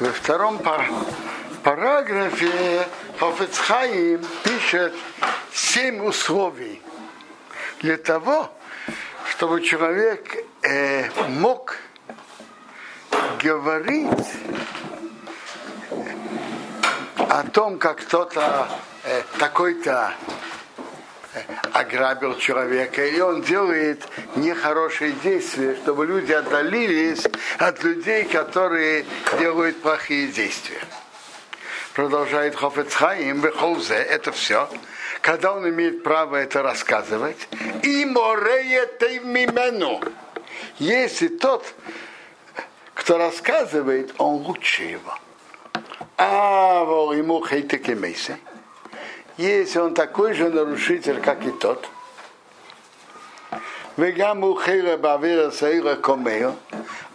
Во втором параграфе Хофецхаим пишет семь условий для того, чтобы человек э, мог говорить о том, как кто-то э, такой-то э, ограбил человека, и он делает нехорошие действия, чтобы люди отдалились от людей, которые делают плохие действия. Продолжает Хофецхаим, Бехолзе, это все. Когда он имеет право это рассказывать, и мореет мимену. Если тот, кто рассказывает, он лучше его. А вол ему хейтеки мейсе. Если он такой же нарушитель, как и тот,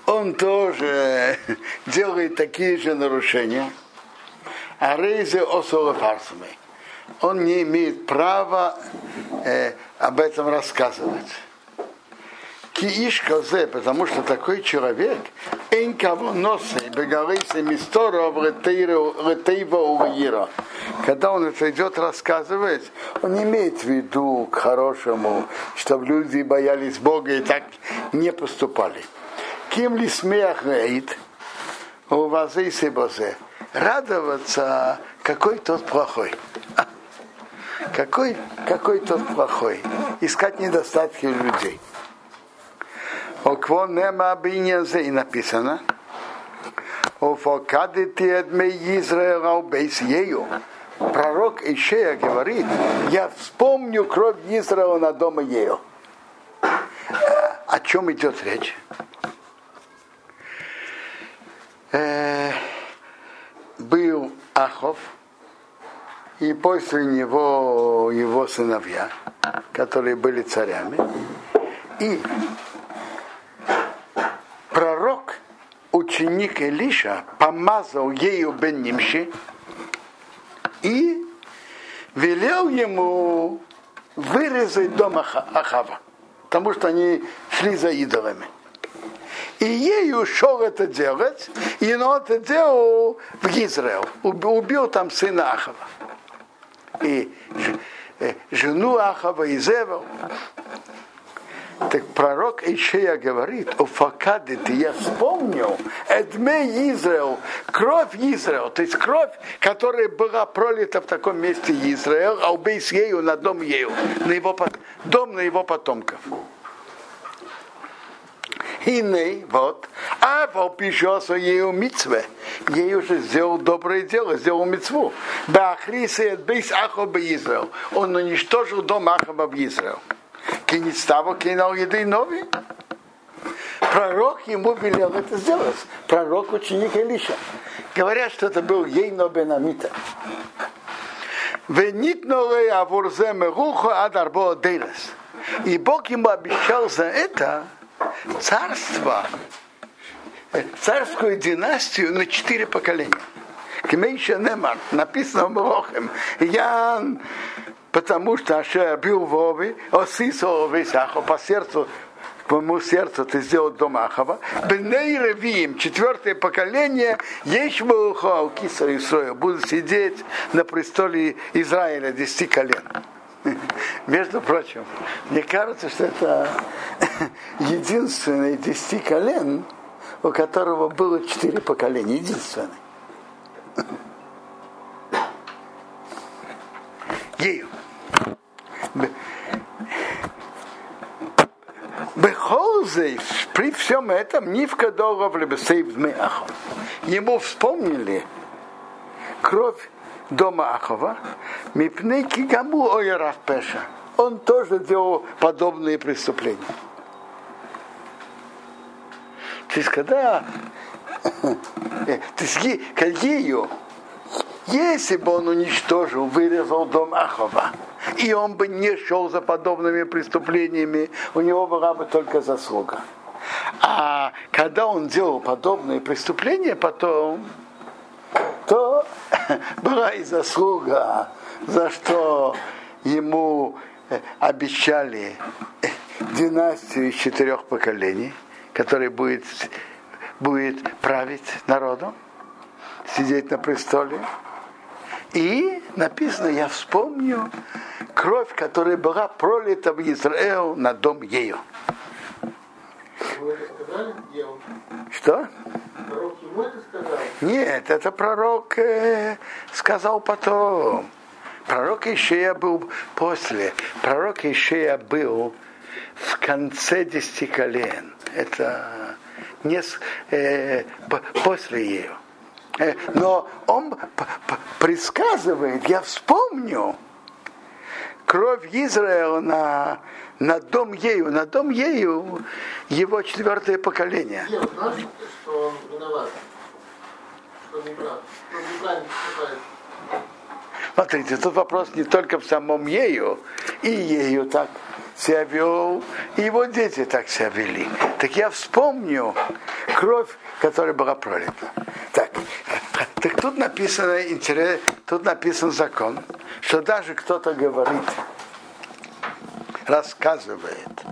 он тоже делает такие же нарушения. А рейзе осолы фарсами. Он не имеет права э, об этом рассказывать. Киишка зе, потому что такой человек, эн кого носы, бегалейся мисторов ретейва увира. Когда он это идет рассказывать, он имеет в виду к хорошему, чтобы люди боялись Бога и так не поступали. Кем ли смех рейд, у вас и бозе, радоваться, какой тот плохой. Какой, какой тот плохой. Искать недостатки людей. Окво нема биньязе и написано. Офокадити эдме Израила бейс ею. Пророк Ишея говорит, я вспомню кровь Израила на дома ею. О чем идет речь? был Ахов, и после него его сыновья, которые были царями. И ученик Илиша, помазал ею бен Нимши и велел ему вырезать дом Ахава, потому что они шли за идолами. И ей ушел это делать, и он это делал в Израил. Убил там сына Ахава. И жену Ахава и Зевел. Так пророк Ишея говорит, о Факадите, я вспомнил, Эдме Израил, кровь Израил, то есть кровь, которая была пролита в таком месте Израил, а убейс ею на дом ею, на его, дом на его потомков. Хиней, вот, а пишется ею мицве. Ей уже сделал доброе дело, сделал мицву. Бахрисе бейс Ахаба Израил. Он уничтожил дом Ахаба в Израил. Киництава кинал еды новый. Пророк ему велел это сделать. Пророк ученик Илиша. Говорят, что это был Ейно Бенамита. И Бог ему обещал за это царство, царскую династию на четыре поколения. Кмейша Немар, написано Мрохем, Ян, потому что Ашер бил Вови, Осисо Висахо, по сердцу по моему сердцу ты сделал дом Ахава. Бней Ревиим, четвертое поколение, Ешмухо, Кисар Исроя, будут сидеть на престоле Израиля десяти колен. Между прочим, мне кажется, что это единственный десяти колен, у которого было четыре поколения. Единственный. Ею. Бехолзей, при всем этом, Нивка долго либо сейв Ему вспомнили кровь дома Ахова, Мипнейки Гаму Ойерав Пеша. Он тоже делал подобные преступления. То есть, когда то есть, ею, если бы он уничтожил, вырезал дом Ахова, и он бы не шел за подобными преступлениями, у него была бы только заслуга. А когда он делал подобные преступления, потом то была и заслуга, за что ему э, обещали э, династию из четырех поколений, которая будет, будет править народом. сидеть на престоле. И написано, я вспомню кровь, которая была пролита в Израил на дом ее. Что? Пророк ему это сказал? Нет, это пророк э, сказал потом. Пророк Ишея был после. Пророк Ишея был в конце десяти колен. Это не э, после ее. Э, но он предсказывает, я вспомню, кровь Израиля на, на дом ею, на дом ею его четвертое поколение. Смотрите, тут вопрос не только в самом ею, и ею так себя вел, и его дети так себя вели. Так я вспомню кровь, которая была пролита. Так, так тут написано, интерес, тут написан закон, что даже кто-то говорит, рассказывает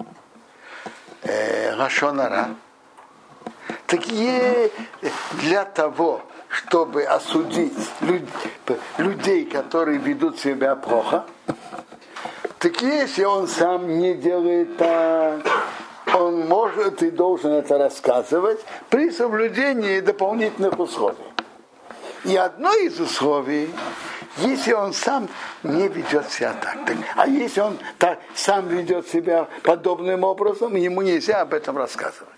э, Рашонара, так и для того, чтобы осудить люд, людей, которые ведут себя плохо, так если он сам не делает так, он может и должен это рассказывать при соблюдении дополнительных условий. И одно из условий, если он сам не ведет себя так, так а если он так, сам ведет себя подобным образом, ему нельзя об этом рассказывать.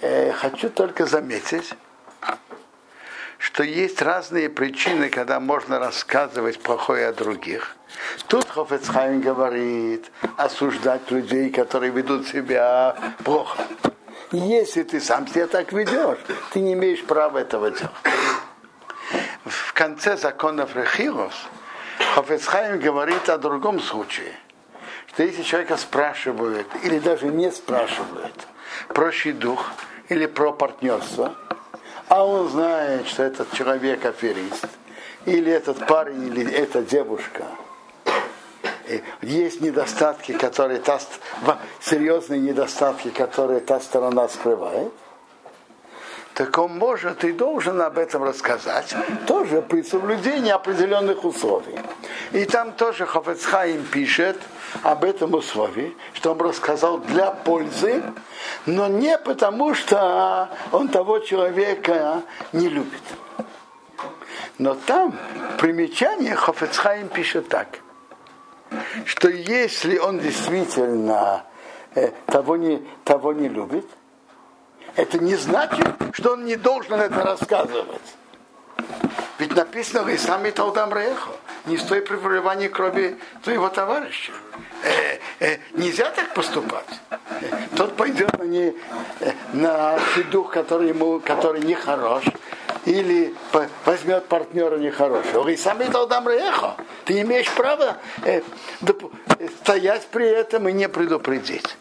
Э, хочу только заметить, что есть разные причины, когда можно рассказывать плохое о других. Тут Хофецхайм говорит осуждать людей, которые ведут себя плохо. Если ты сам себя так ведешь, ты не имеешь права этого делать. В конце законов Рехилос Хофецхайм говорит о другом случае. Что если человека спрашивают, или даже не спрашивают, про дух или про партнерство, а он знает, что этот человек аферист, или этот парень, или эта девушка – есть недостатки, которые та, серьезные недостатки, которые та сторона скрывает, так он может и должен об этом рассказать, тоже при соблюдении определенных условий. И там тоже Хофецхайм пишет об этом условии, что он рассказал для пользы, но не потому, что он того человека не любит. Но там примечание Хофецхайм пишет так – что если он действительно э, того, не, того не любит, это не значит, что он не должен это рассказывать. Ведь написано в Исламе Талдам Рехо, не стой при проливании крови твоего товарища. Э, э, нельзя так поступать. Э, тот пойдет на, не, э, на дух, который ему который не хорош, или возьмет партнера нехорошего. И сам дам рехо. Ты имеешь право э, стоять при этом и не предупредить.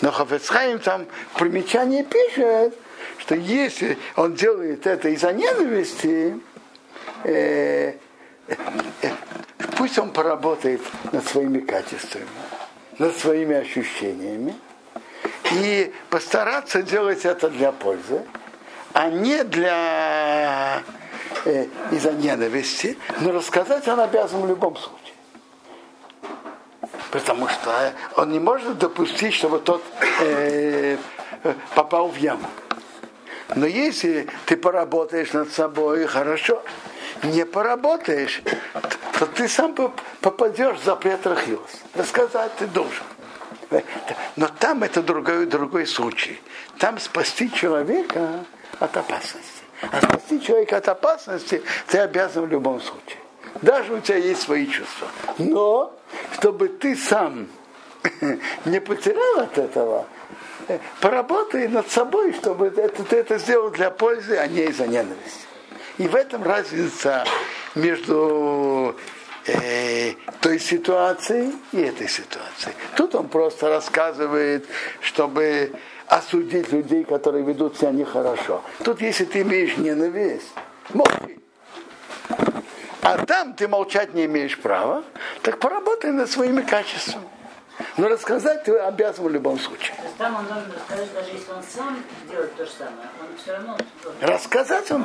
Но Хафецхайм там в примечании пишет, что если он делает это из-за ненависти, э, э, пусть он поработает над своими качествами, над своими ощущениями и постараться делать это для пользы а не для э, из-за ненависти, но рассказать он обязан в любом случае. Потому что он не может допустить, чтобы тот э, попал в яму. Но если ты поработаешь над собой, хорошо. Не поработаешь, то ты сам попадешь в запрет Рахилос. Рассказать ты должен. Но там это другой, другой случай. Там спасти человека от опасности. А спасти человека от опасности ты обязан в любом случае. Даже у тебя есть свои чувства. Но, чтобы ты сам не потерял от этого, э, поработай над собой, чтобы это, ты это сделал для пользы, а не из-за ненависти. И в этом разница между э, той ситуацией и этой ситуацией. Тут он просто рассказывает, чтобы осудить людей, которые ведут себя нехорошо. Тут, если ты имеешь ненависть, молчи. А там ты молчать не имеешь права, так поработай над своими качествами. Но рассказать ты обязан в любом случае. То есть там он должен рассказать, даже если он сам делает то же самое, он все равно. Рассказать он.